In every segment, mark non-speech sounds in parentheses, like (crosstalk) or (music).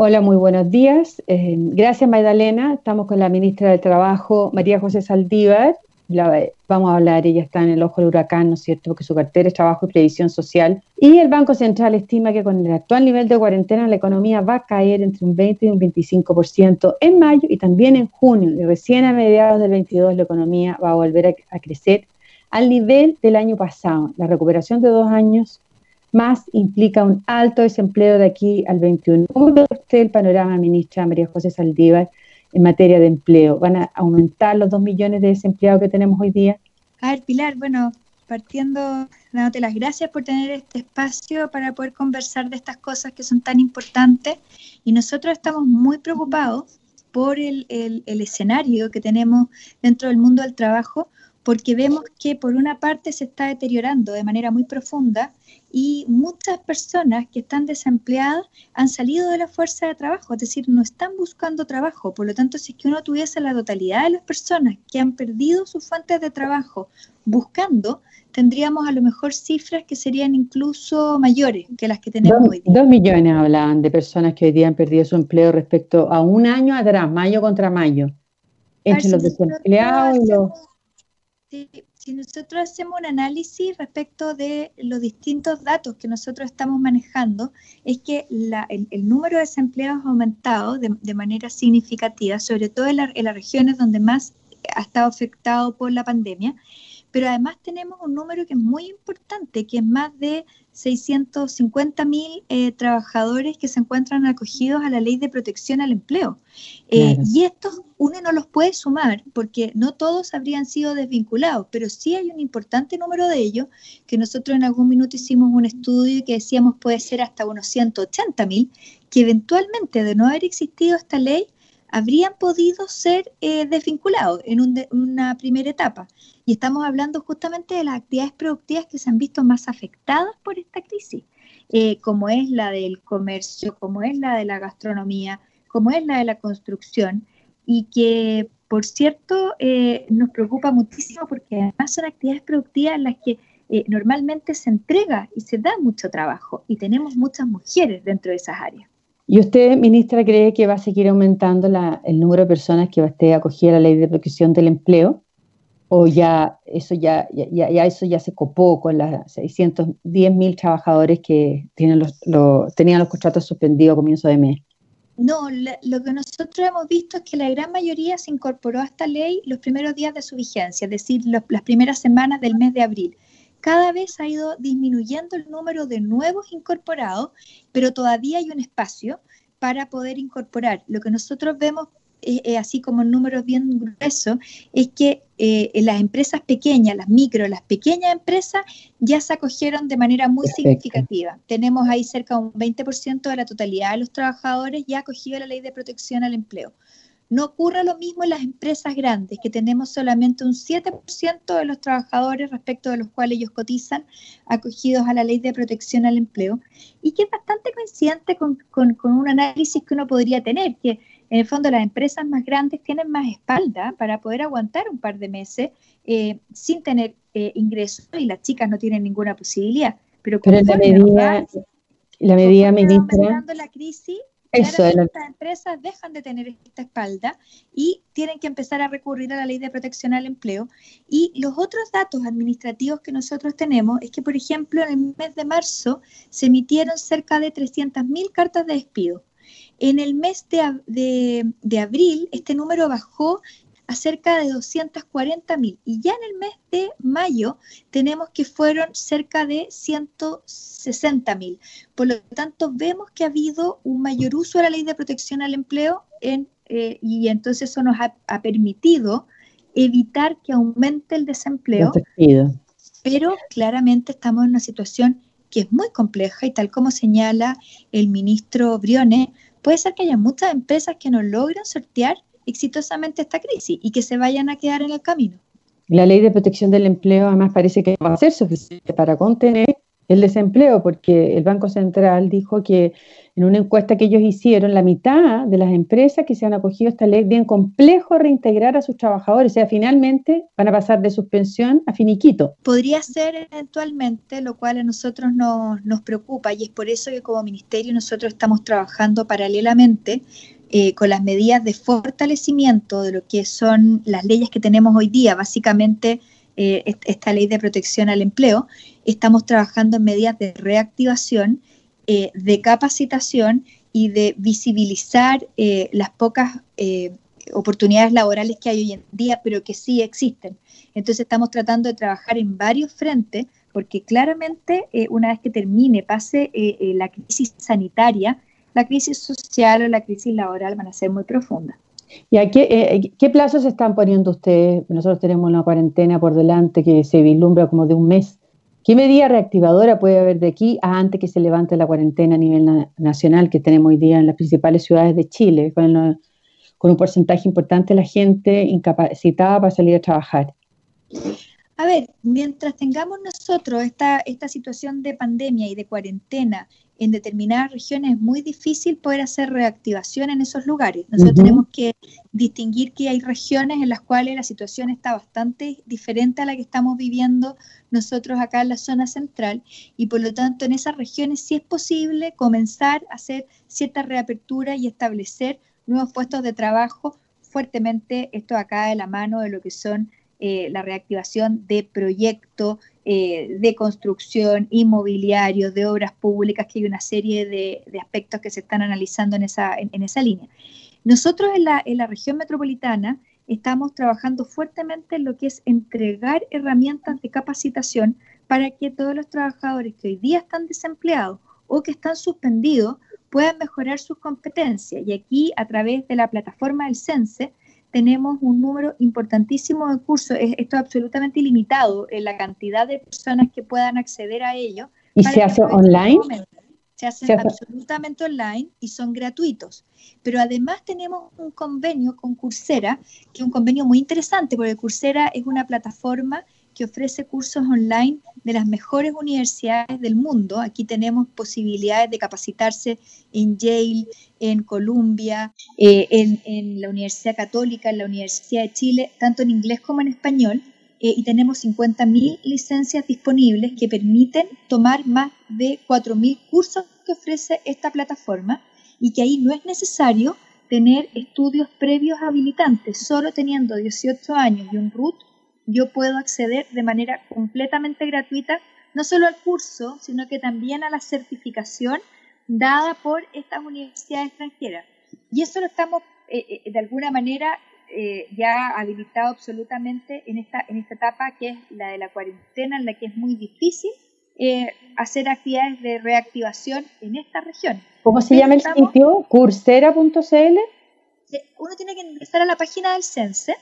Hola, muy buenos días. Eh, gracias, Magdalena. Estamos con la ministra del Trabajo, María José Saldívar. vamos a hablar, ella está en el ojo del huracán, ¿no es cierto? Porque su cartera es Trabajo y Previsión Social. Y el Banco Central estima que con el actual nivel de cuarentena la economía va a caer entre un 20 y un 25% en mayo y también en junio. Y recién a mediados del 22 la economía va a volver a crecer al nivel del año pasado. La recuperación de dos años más implica un alto desempleo de aquí al 21. ¿Cómo ve usted el panorama, ministra María José Saldívar, en materia de empleo? ¿Van a aumentar los dos millones de desempleados que tenemos hoy día? A ver, Pilar, bueno, partiendo, dándote las gracias por tener este espacio para poder conversar de estas cosas que son tan importantes. Y nosotros estamos muy preocupados por el, el, el escenario que tenemos dentro del mundo del trabajo, porque vemos que por una parte se está deteriorando de manera muy profunda y muchas personas que están desempleadas han salido de la fuerza de trabajo, es decir, no están buscando trabajo. Por lo tanto, si es que uno tuviese la totalidad de las personas que han perdido sus fuentes de trabajo buscando, tendríamos a lo mejor cifras que serían incluso mayores que las que tenemos hoy día. Dos millones hablaban de personas que hoy día han perdido su empleo respecto a un año atrás, mayo contra mayo, entre los desempleados y los si nosotros hacemos un análisis respecto de los distintos datos que nosotros estamos manejando, es que el, número de desempleados ha aumentado de, manera significativa, sobre todo en, en, las regiones donde más ha estado afectado por la pandemia, pero además tenemos un número que es muy importante, que es más de 650 mil eh, trabajadores que se encuentran acogidos a la ley de protección al empleo. Eh, y estos uno no los puede sumar porque no todos habrían sido desvinculados, pero sí hay un importante número de ellos que nosotros en algún minuto hicimos un estudio y que decíamos puede ser hasta unos 180 mil, que eventualmente de no haber existido esta ley habrían podido ser eh, desvinculados en una primera etapa. Y estamos hablando justamente de las actividades productivas que se han visto más afectadas por esta crisis, eh, como es la del comercio, como es la de la gastronomía, como es la de la construcción, y que, por cierto, eh, nos preocupa muchísimo porque además son actividades productivas en las que normalmente se entrega y se da mucho trabajo, y tenemos muchas mujeres dentro de esas áreas. ¿Y usted, ministra, cree que va a seguir aumentando el número de personas que va a estar acogida a la ley de protección del empleo? ¿O ya eso ya, ya, eso ya se copó con las 610 mil trabajadores que tienen los, tenían los contratos suspendidos a comienzo de mes? No, lo que nosotros hemos visto es que la gran mayoría se incorporó a esta ley los primeros días de su vigencia, es decir, las primeras semanas del mes de abril cada vez ha ido disminuyendo el número de nuevos incorporados, pero todavía hay un espacio para poder incorporar. Lo que nosotros vemos, eh, eh, así como en números bien gruesos, es que eh, las empresas pequeñas, las micro, las pequeñas empresas ya se acogieron de manera muy significativa. Tenemos ahí cerca de un 20% de la totalidad de los trabajadores ya acogido a la ley de protección al empleo. No ocurre lo mismo en las empresas grandes, que tenemos solamente un 7% de los trabajadores respecto de los cuales ellos cotizan acogidos a la ley de protección al empleo, y que es bastante coincidente con, un análisis que uno podría tener, que en el fondo las empresas más grandes tienen más espalda para poder aguantar un par de meses eh, sin tener eh, ingresos y las chicas no tienen ninguna posibilidad. Pero, Pero la medida, la medida ministra, la crisis, eso empresas dejan de tener esta espalda y tienen que empezar a recurrir a la ley de protección al empleo. Y los otros datos administrativos que nosotros tenemos es que, por ejemplo, en el mes de marzo se emitieron cerca de 300.000 cartas de despido. En el mes de, de, abril, este número bajó a cerca de 240 mil. Y ya en el mes de mayo tenemos que fueron cerca de 160 mil. Por lo tanto, vemos que ha habido un mayor uso de la ley de protección al empleo en, eh, y entonces eso nos ha, permitido evitar que aumente el desempleo. Pero claramente estamos en una situación que es muy compleja y tal como señala el ministro Briones, puede ser que haya muchas empresas que no logran sortear exitosamente esta crisis y que se vayan a quedar en el camino. La ley de protección del empleo además parece que va a ser suficiente para contener el desempleo, porque el Banco Central dijo que en una encuesta que ellos hicieron, la mitad de las empresas que se han acogido a esta ley bien complejo reintegrar a sus trabajadores, o sea, finalmente van a pasar de suspensión a finiquito. Podría ser eventualmente, lo cual a nosotros nos, nos preocupa y es por eso que como ministerio nosotros estamos trabajando paralelamente eh, con las medidas de fortalecimiento de lo que son las leyes que tenemos hoy día, básicamente eh, esta ley de protección al empleo, estamos trabajando en medidas de reactivación, eh, de capacitación y de visibilizar las pocas oportunidades laborales que hay hoy en día, pero que sí existen. Entonces estamos tratando de trabajar en varios frentes, porque claramente una vez que termine, pase la crisis sanitaria, la crisis social o la crisis laboral van a ser muy profundas. ¿Y a qué, eh, qué plazos están poniendo ustedes? Nosotros tenemos una cuarentena por delante que se vislumbra como de un mes. ¿Qué medida reactivadora puede haber de aquí a antes que se levante la cuarentena a nivel nacional que tenemos hoy día en las principales ciudades de Chile, con, con un porcentaje importante de la gente incapacitada para salir a trabajar? A ver, mientras tengamos nosotros esta, esta situación de pandemia y de cuarentena en determinadas regiones es muy difícil poder hacer reactivación en esos lugares. Nosotros tenemos que distinguir que hay regiones en las cuales la situación está bastante diferente a la que estamos viviendo nosotros acá en la zona central y por lo tanto en esas regiones sí es posible comenzar a hacer cierta reapertura y establecer nuevos puestos de trabajo fuertemente, esto acá de la mano de lo que son eh, la reactivación de proyectos eh, de construcción, inmobiliario, de obras públicas, que hay una serie de, aspectos que se están analizando en esa, en, esa línea. Nosotros en la, en la región metropolitana estamos trabajando fuertemente en lo que es entregar herramientas de capacitación para que todos los trabajadores que hoy día están desempleados o que están suspendidos puedan mejorar sus competencias. Y aquí, a través de la plataforma del CENSE, tenemos un número importantísimo de cursos. esto es absolutamente ilimitado en la cantidad de personas que puedan acceder a ello. ¿Y se hace online? Se hacen absolutamente online y son gratuitos. Pero además tenemos un convenio con Coursera, que es un convenio muy interesante, porque Coursera es una plataforma que ofrece cursos online de las mejores universidades del mundo. Aquí tenemos posibilidades de capacitarse en Yale, en Columbia, eh, en, la Universidad Católica, en la Universidad de Chile, tanto en inglés como en español. Eh, y tenemos 50.000 licencias disponibles que permiten tomar más de 4.000 cursos que ofrece esta plataforma y que ahí no es necesario tener estudios previos habilitantes, solo teniendo 18 años y un RUT yo puedo acceder de manera completamente gratuita, no solo al curso, sino que también a la certificación dada por estas universidades extranjeras. Y eso lo estamos eh, eh, de alguna manera eh, ya habilitado absolutamente en esta, en esta etapa que es la de la cuarentena, en la que es muy difícil hacer actividades de reactivación en esta región. ¿Cómo se llama el sitio? ¿Cursera.cl? Uno tiene que ingresar a la página del CENSE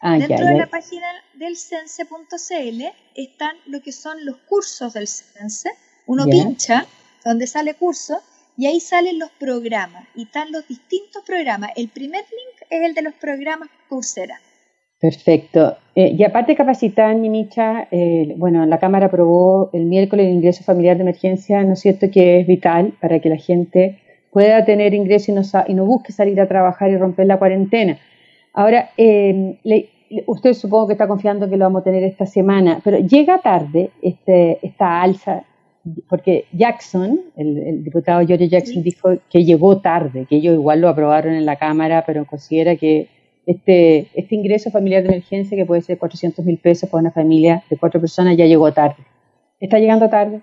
Ah, Dentro de la página del sense.cl están lo que son los cursos del sense. Uno pincha donde sale curso y ahí salen los programas y están los distintos programas. El primer link es el de los programas Coursera. Perfecto. Eh, y aparte de capacitar, Minicha, eh, bueno, la Cámara aprobó el miércoles el ingreso familiar de emergencia, ¿no es cierto?, que es vital para que la gente pueda tener ingreso y no, y no busque salir a trabajar y romper la cuarentena. Ahora, eh, usted supongo que está confiando que lo vamos a tener esta semana, pero llega tarde este, esta alza, porque Jackson, el, diputado George Jackson, dijo que llegó tarde, que ellos igual lo aprobaron en la Cámara, pero considera que este, este ingreso familiar de emergencia, que puede ser 400 mil pesos para una familia de cuatro personas, ya llegó tarde. ¿Está llegando tarde?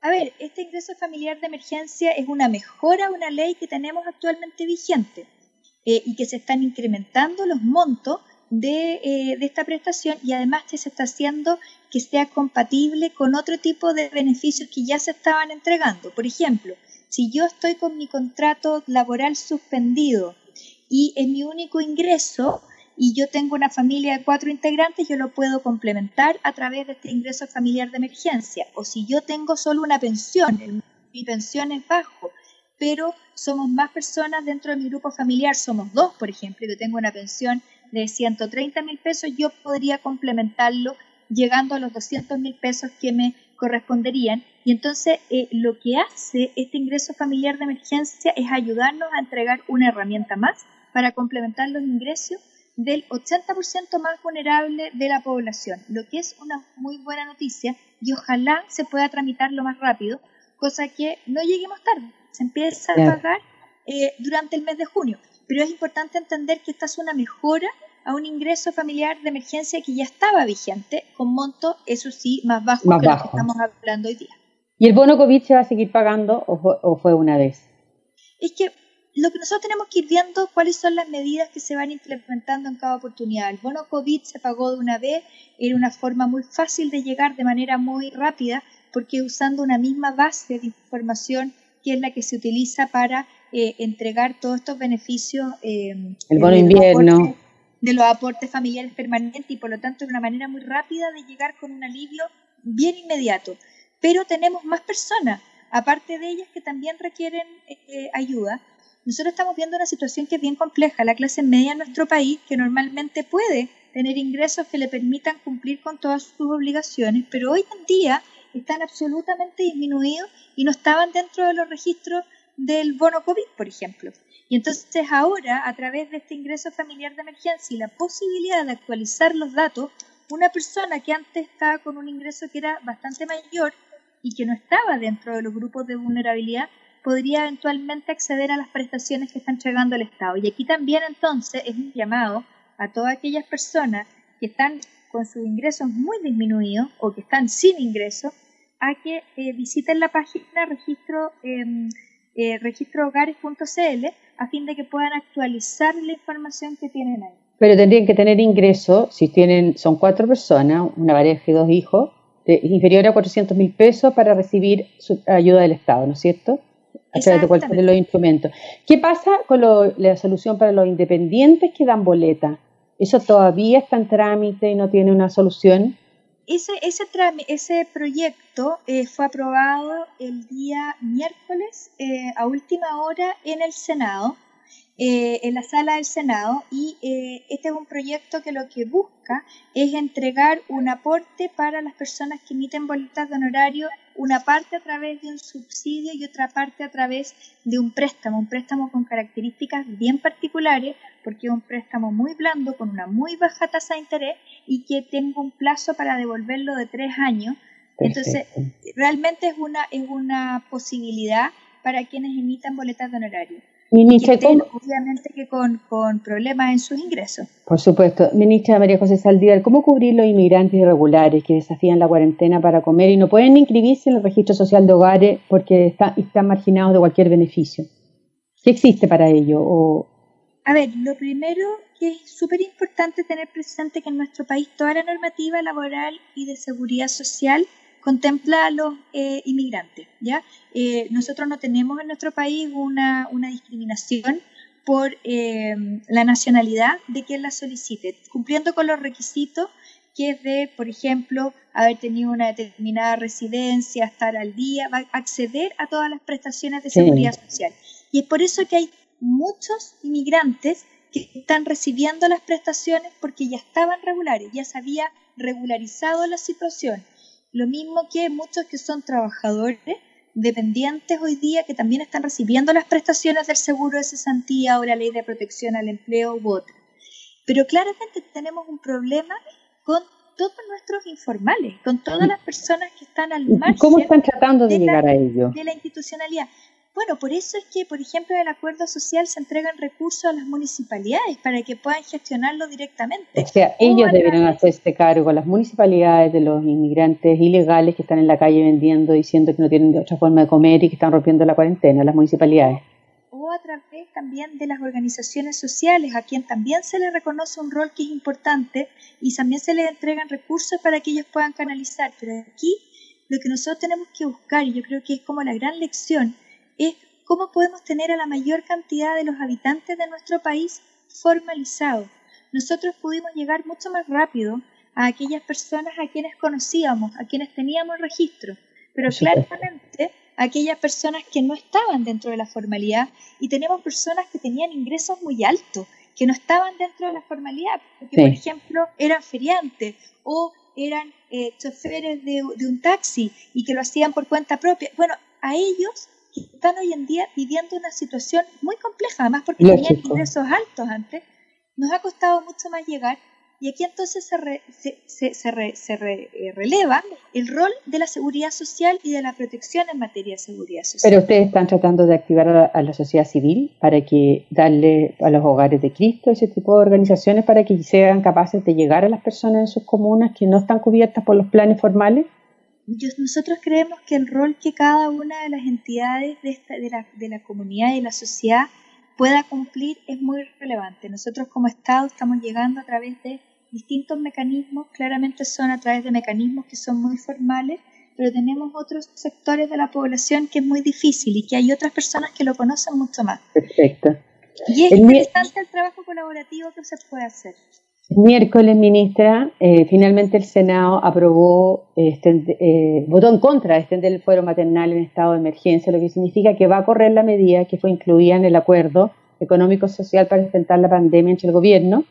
A ver, este ingreso familiar de emergencia es una mejora a una ley que tenemos actualmente vigente. Eh, y que se están incrementando los montos de, eh, de, esta prestación y además que se está haciendo que sea compatible con otro tipo de beneficios que ya se estaban entregando. Por ejemplo, si yo estoy con mi contrato laboral suspendido y es mi único ingreso y yo tengo una familia de cuatro integrantes, yo lo puedo complementar a través de este ingreso familiar de emergencia. O si yo tengo solo una pensión, mi pensión es bajo pero somos más personas dentro de mi grupo familiar, somos dos, por ejemplo, yo tengo una pensión de 130 mil pesos, yo podría complementarlo llegando a los 200 mil pesos que me corresponderían. Y entonces eh, lo que hace este ingreso familiar de emergencia es ayudarnos a entregar una herramienta más para complementar los ingresos del 80% más vulnerable de la población, lo que es una muy buena noticia y ojalá se pueda tramitar lo más rápido, cosa que no lleguemos tarde, se empieza a pagar eh, durante el mes de junio. Pero es importante entender que esta es una mejora a un ingreso familiar de emergencia que ya estaba vigente, con monto, eso sí, más bajo que lo que estamos hablando hoy día. ¿Y el bono COVID se va a seguir pagando o fue una vez? Es que lo que nosotros tenemos que ir viendo cuáles son las medidas que se van implementando en cada oportunidad. El bono COVID se pagó de una vez, era una forma muy fácil de llegar de manera muy rápida, porque usando una misma base de información que es la que se utiliza para eh, entregar todos estos beneficios. Eh, el bono invierno. de los aportes familiares permanentes y por lo tanto de una manera muy rápida de llegar con un alivio bien inmediato. Pero tenemos más personas, aparte de ellas, que también requieren eh, ayuda nosotros estamos viendo una situación que es bien compleja. La clase media en nuestro país, que normalmente puede tener ingresos que le permitan cumplir con todas sus obligaciones, pero hoy en día están absolutamente disminuidos y no estaban dentro de los registros del bono COVID, por ejemplo. Y entonces ahora, a través de este ingreso familiar de emergencia y la posibilidad de actualizar los datos, una persona que antes estaba con un ingreso que era bastante mayor y que no estaba dentro de los grupos de vulnerabilidad, podría eventualmente acceder a las prestaciones que está entregando el Estado. Y aquí también entonces es un llamado a todas aquellas personas que están con sus ingresos muy disminuidos o que están sin ingresos a que eh, visiten la página registro, em, eh, registrohogares.cl a fin de que puedan actualizar la información que tienen ahí. Pero tendrían que tener ingresos, si tienen, son cuatro personas, una pareja y dos hijos, inferior a 400 mil pesos para recibir su ayuda del Estado, ¿no es cierto? a través de los instrumentos. ¿Qué pasa con la solución para los independientes que dan boleta? ¿Eso todavía está en trámite y no tiene una solución? Ese, ese, ese proyecto eh, fue aprobado el día miércoles eh, a última hora en el Senado eh, en la sala del Senado y eh, este es un proyecto que lo que busca es entregar un aporte para las personas que emiten boletas de honorario, una parte a través de un subsidio y otra parte a través de un préstamo, un préstamo con características bien particulares porque es un préstamo muy blando con una muy baja tasa de interés y que tenga un plazo para devolverlo de tres años. Entonces, realmente es una, es una posibilidad para quienes emitan boletas de honorario. Ministra, obviamente que con, problemas en sus ingresos. Por supuesto. Ministra María José Saldívar, ¿cómo cubrir los inmigrantes irregulares que desafían la cuarentena para comer y no pueden inscribirse en el registro social de hogares porque están marginados de cualquier beneficio? ¿Qué existe para ello? O... A ver, lo primero que es súper importante tener presente que en nuestro país toda la normativa laboral y de seguridad social contempla a los eh, inmigrantes. ¿ya? Eh, nosotros no tenemos en nuestro país una, discriminación por eh, la nacionalidad de quien la solicite, cumpliendo con los requisitos que es de, por ejemplo, haber tenido una determinada residencia, estar al día, va a acceder a todas las prestaciones de seguridad social. Y es por eso que hay muchos inmigrantes que están recibiendo las prestaciones porque ya estaban regulares, ya se había regularizado la situación lo mismo que muchos que son trabajadores dependientes hoy día que también están recibiendo las prestaciones del seguro de cesantía o la ley de protección al empleo u otra. Pero claramente tenemos un problema con todos nuestros informales, con todas las personas que están al margen. ¿Cómo están tratando de, llegar a ello? De la institucionalidad. Bueno, por eso es que, por ejemplo, en el acuerdo social se entregan recursos a las municipalidades para que puedan gestionarlo directamente. O sea, ellos deberían hacerse cargo, las municipalidades de los inmigrantes ilegales que están en la calle vendiendo, diciendo que no tienen otra forma de comer y que están rompiendo la cuarentena, las municipalidades. O a través también de las organizaciones sociales, a quien también se les reconoce un rol que es importante y también se les entregan recursos para que ellos puedan canalizar. Pero aquí lo que nosotros tenemos que buscar, y yo creo que es como la gran lección, es cómo podemos tener a la mayor cantidad de los habitantes de nuestro país formalizados. Nosotros pudimos llegar mucho más rápido a aquellas personas a quienes conocíamos, a quienes teníamos registro, pero claramente a aquellas personas que no estaban dentro de la formalidad y tenemos personas que tenían ingresos muy altos, que no estaban dentro de la formalidad, porque por ejemplo eran feriantes o eran eh, choferes de, un taxi y que lo hacían por cuenta propia. Bueno, a ellos que están hoy en día viviendo una situación muy compleja, además porque tenían ingresos altos antes, nos ha costado mucho más llegar y aquí entonces se, se, eh, releva el rol de la seguridad social y de la protección en materia de seguridad social. Pero ustedes están tratando de activar a la, sociedad civil para que darle a los hogares de Cristo ese tipo de organizaciones para que sean capaces de llegar a las personas en sus comunas que no están cubiertas por los planes formales. Nosotros creemos que el rol que cada una de las entidades de, de, la, de la comunidad y de la sociedad pueda cumplir es muy relevante. Nosotros como Estado estamos llegando a través de distintos mecanismos, claramente son a través de mecanismos que son muy formales, pero tenemos otros sectores de la población que es muy difícil y que hay otras personas que lo conocen mucho más. Perfecto. Y es interesante el trabajo colaborativo que se puede hacer. Miércoles, ministra, eh, finalmente el Senado aprobó, este, eh, votó en contra de extender el fuero maternal en estado de emergencia, lo que significa que va a correr la medida que fue incluida en el acuerdo económico-social para enfrentar la pandemia entre el gobierno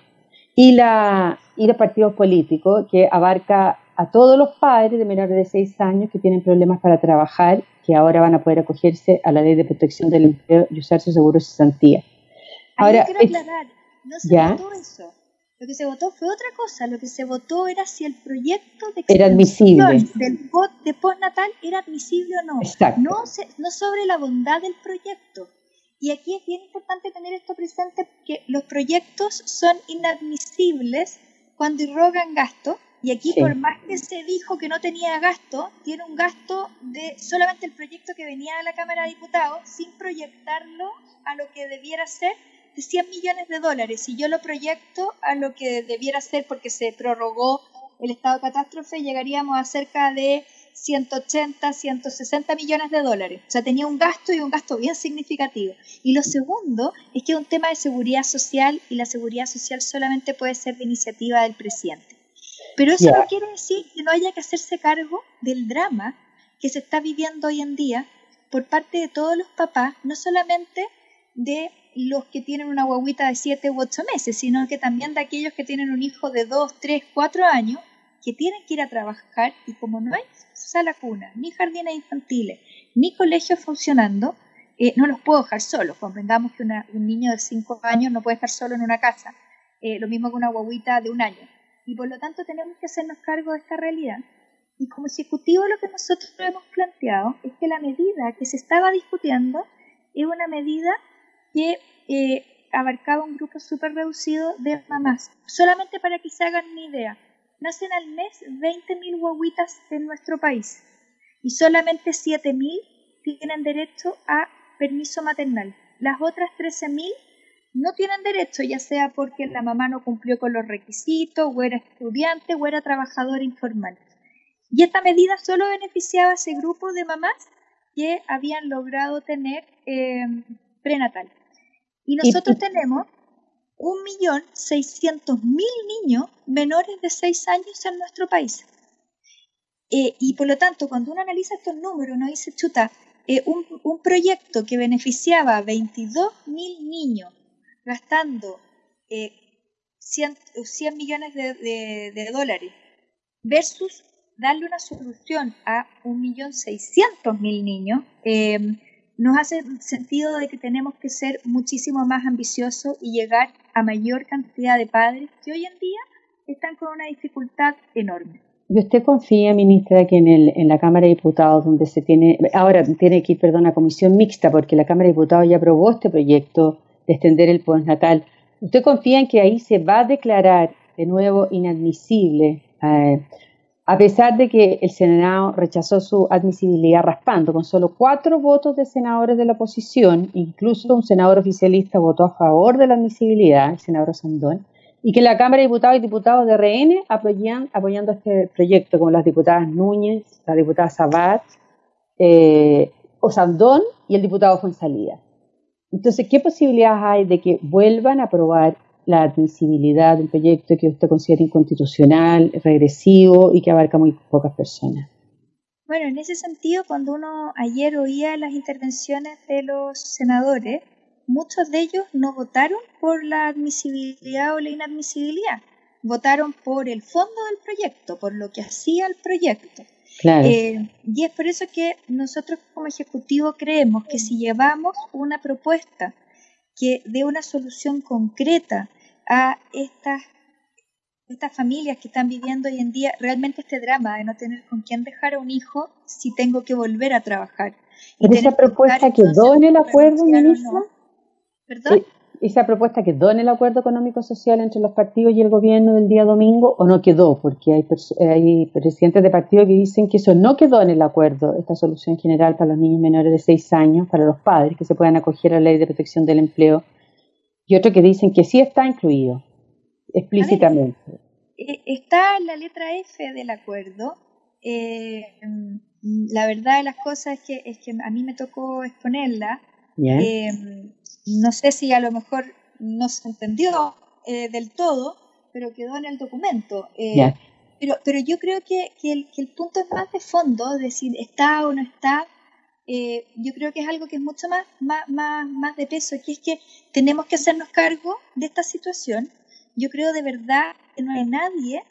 y, la, y los partidos políticos, que abarca a todos los padres de menores de 6 años que tienen problemas para trabajar, que ahora van a poder acogerse a la ley de protección del empleo y usar su seguro de cesantía. Ahora, quiero aclarar, no se votó eso. Lo que se votó fue otra cosa. Lo que se votó era si el proyecto de era admisible. del de postnatal era admisible o no. No, no sobre la bondad del proyecto. Y aquí es bien importante tener esto presente porque los proyectos son inadmisibles cuando irrogan gasto. Y aquí, por más que se dijo que no tenía gasto, tiene un gasto de solamente el proyecto que venía de la Cámara de Diputados, sin proyectarlo a lo que debiera ser 100 millones de dólares. Si yo lo proyecto a lo que debiera ser porque se prorrogó el estado de catástrofe, llegaríamos a cerca de 180, 160 millones de dólares. O sea, tenía un gasto y un gasto bien significativo. Y lo segundo es que es un tema de seguridad social y la seguridad social solamente puede ser de iniciativa del presidente. Pero eso no quiere decir que no haya que hacerse cargo del drama que se está viviendo hoy en día por parte de todos los papás, no solamente de los que tienen una guaguita de 7 u 8 meses, sino que también de aquellos que tienen un hijo de 2, 3, 4 años que tienen que ir a trabajar y como no hay sala cuna, ni jardines infantiles, ni colegios funcionando, eh, no los puedo dejar solos. Comprendamos que un niño de 5 años no puede estar solo en una casa, eh, lo mismo que una guaguita de un año. Y por lo tanto tenemos que hacernos cargo de esta realidad. Y como ejecutivo lo que nosotros hemos planteado es que la medida que se estaba discutiendo es una medida que eh, abarcaba un grupo súper reducido de mamás. Solamente para que se hagan una idea, nacen al mes 20.000 guaguitas en nuestro país y solamente 7.000 tienen derecho a permiso maternal. Las otras 13.000 no tienen derecho, ya sea porque la mamá no cumplió con los requisitos, o era estudiante, o era trabajador informal. Y esta medida solo beneficiaba a ese grupo de mamás que habían logrado tener eh, prenatal. Y nosotros tenemos 1.600.000 niños menores de 6 años en nuestro país. Eh, y por lo tanto, cuando uno analiza estos números, uno dice, chuta, eh, un, proyecto que beneficiaba a 22.000 niños gastando 100, eh, millones de, dólares versus darle una solución a 1.600.000 niños, nos hace sentido de que tenemos que ser muchísimo más ambiciosos y llegar a mayor cantidad de padres que hoy en día están con una dificultad enorme. ¿Y usted confía, ministra, que en, el, en la Cámara de Diputados, donde se tiene, ahora tiene que ir, perdón, a comisión mixta, porque la Cámara de Diputados ya aprobó este proyecto de extender el postnatal, ¿usted confía en que ahí se va a declarar de nuevo inadmisible eh, a pesar de que el Senado rechazó su admisibilidad raspando, con solo cuatro votos de senadores de la oposición, incluso un senador oficialista votó a favor de la admisibilidad, el senador Sandón, y que la Cámara de Diputados y Diputados de RN apoyan, apoyando este proyecto, como las diputadas Núñez, la diputada Sabat, eh, Osandón y el diputado Fuensalida. Entonces, ¿qué posibilidades hay de que vuelvan a aprobar la admisibilidad del proyecto que usted considera inconstitucional, regresivo y que abarca muy pocas personas. Bueno, en ese sentido, cuando uno ayer oía las intervenciones de los senadores, muchos de ellos no votaron por la admisibilidad o la inadmisibilidad. votaron por el fondo del proyecto, por lo que hacía el proyecto. Eh, y es por eso que nosotros como Ejecutivo creemos que si llevamos una propuesta que dé una solución concreta a estas, estas familias que están viviendo hoy en día realmente este drama de no tener con quién dejar a un hijo si tengo que volver a trabajar. ¿Y esa propuesta quedó en el acuerdo, ministra? ¿Perdón? Esa propuesta quedó en el acuerdo económico-social entre los partidos y el gobierno del día domingo o no quedó, porque hay, hay presidentes de partidos que dicen que eso no quedó en el acuerdo, esta solución general para los niños menores de 6 años, para los padres que se puedan acoger a la ley de protección del empleo, y otros que dicen que sí está incluido explícitamente. Eh, está en la letra F del acuerdo. Eh, la verdad de las cosas es que, es que a mí me tocó exponerla. Eh, no sé si a lo mejor no se entendió eh, del todo, pero quedó en el documento. Eh, pero, pero yo creo que, el, punto es más de fondo, decir está o no está. Eh, yo creo que es algo que es mucho más, más, más, de peso, que es que tenemos que hacernos cargo de esta situación. Yo creo de verdad que no hay nadie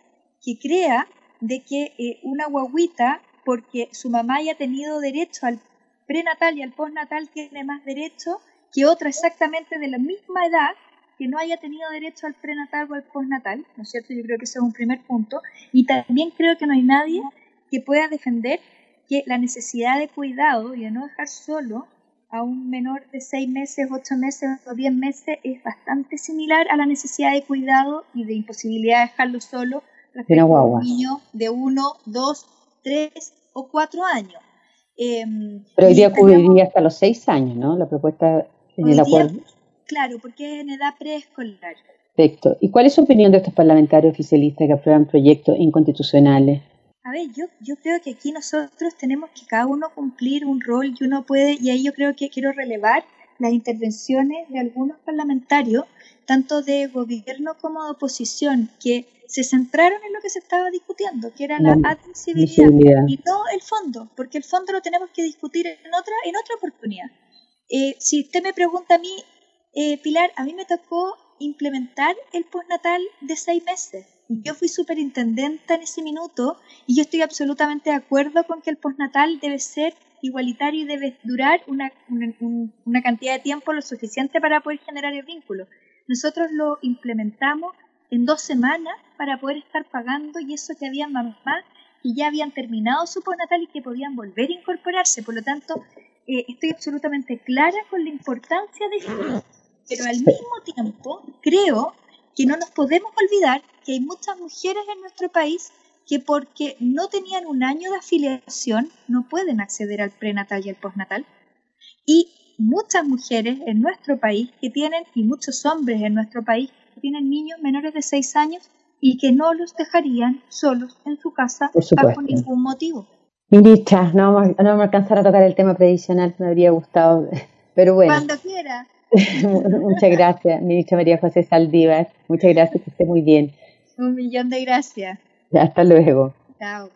que crea de que una guaguita, porque su mamá haya tenido derecho al prenatal y al postnatal, tiene más derecho que otra exactamente de la misma edad que no haya tenido derecho al prenatal o al postnatal, ¿no es cierto? Yo creo que ese es un primer punto. Y también creo que no hay nadie que pueda defender que la necesidad de cuidado y de no dejar solo a un menor de seis meses, ocho meses o diez meses es bastante similar a la necesidad de cuidado y de imposibilidad de dejarlo solo respecto a un niño de uno, dos, tres o cuatro años. Em, Pero hoy día cubriría hasta los seis años, ¿no? La propuesta en el acuerdo. claro, porque es en edad preescolar. Perfecto. ¿Y cuál es su opinión de estos parlamentarios oficialistas que aprueban proyectos inconstitucionales? A ver, yo, yo creo que aquí nosotros tenemos que cada uno cumplir un rol y uno puede, y ahí yo creo que quiero relevar las intervenciones de algunos parlamentarios, tanto de gobierno como de oposición, que se centraron en lo que se estaba discutiendo, que era la, admisibilidad y no el fondo, porque el fondo lo tenemos que discutir en otra, en otra oportunidad. Eh, si usted me pregunta a mí, eh, Pilar, a mí me tocó implementar el postnatal de seis meses. Yo fui superintendenta en ese minuto y yo estoy absolutamente de acuerdo con que el postnatal debe ser igualitario y debe durar una, una, cantidad de tiempo lo suficiente para poder generar el vínculo. Nosotros lo implementamos en dos semanas para poder estar pagando y eso que había mamás y ya habían terminado su postnatal y que podían volver a incorporarse. Por lo tanto, eh, estoy absolutamente clara con la importancia de esto, pero al mismo tiempo creo que no nos podemos olvidar que hay muchas mujeres en nuestro país que porque no tenían un año de afiliación no pueden acceder al prenatal y al postnatal. Y muchas mujeres en nuestro país que tienen, y muchos hombres en nuestro país que tienen niños menores de 6 años y que no los dejarían solos en su casa por ningún motivo. Ministra, no vamos, no vamos a alcanzar a tocar el tema previsional que me habría gustado, (laughs) pero bueno. Cuando quiera. (laughs) Muchas gracias, ministra María José Saldívar. Muchas gracias, que esté muy bien. Un millón de gracias. Hasta luego. Chao.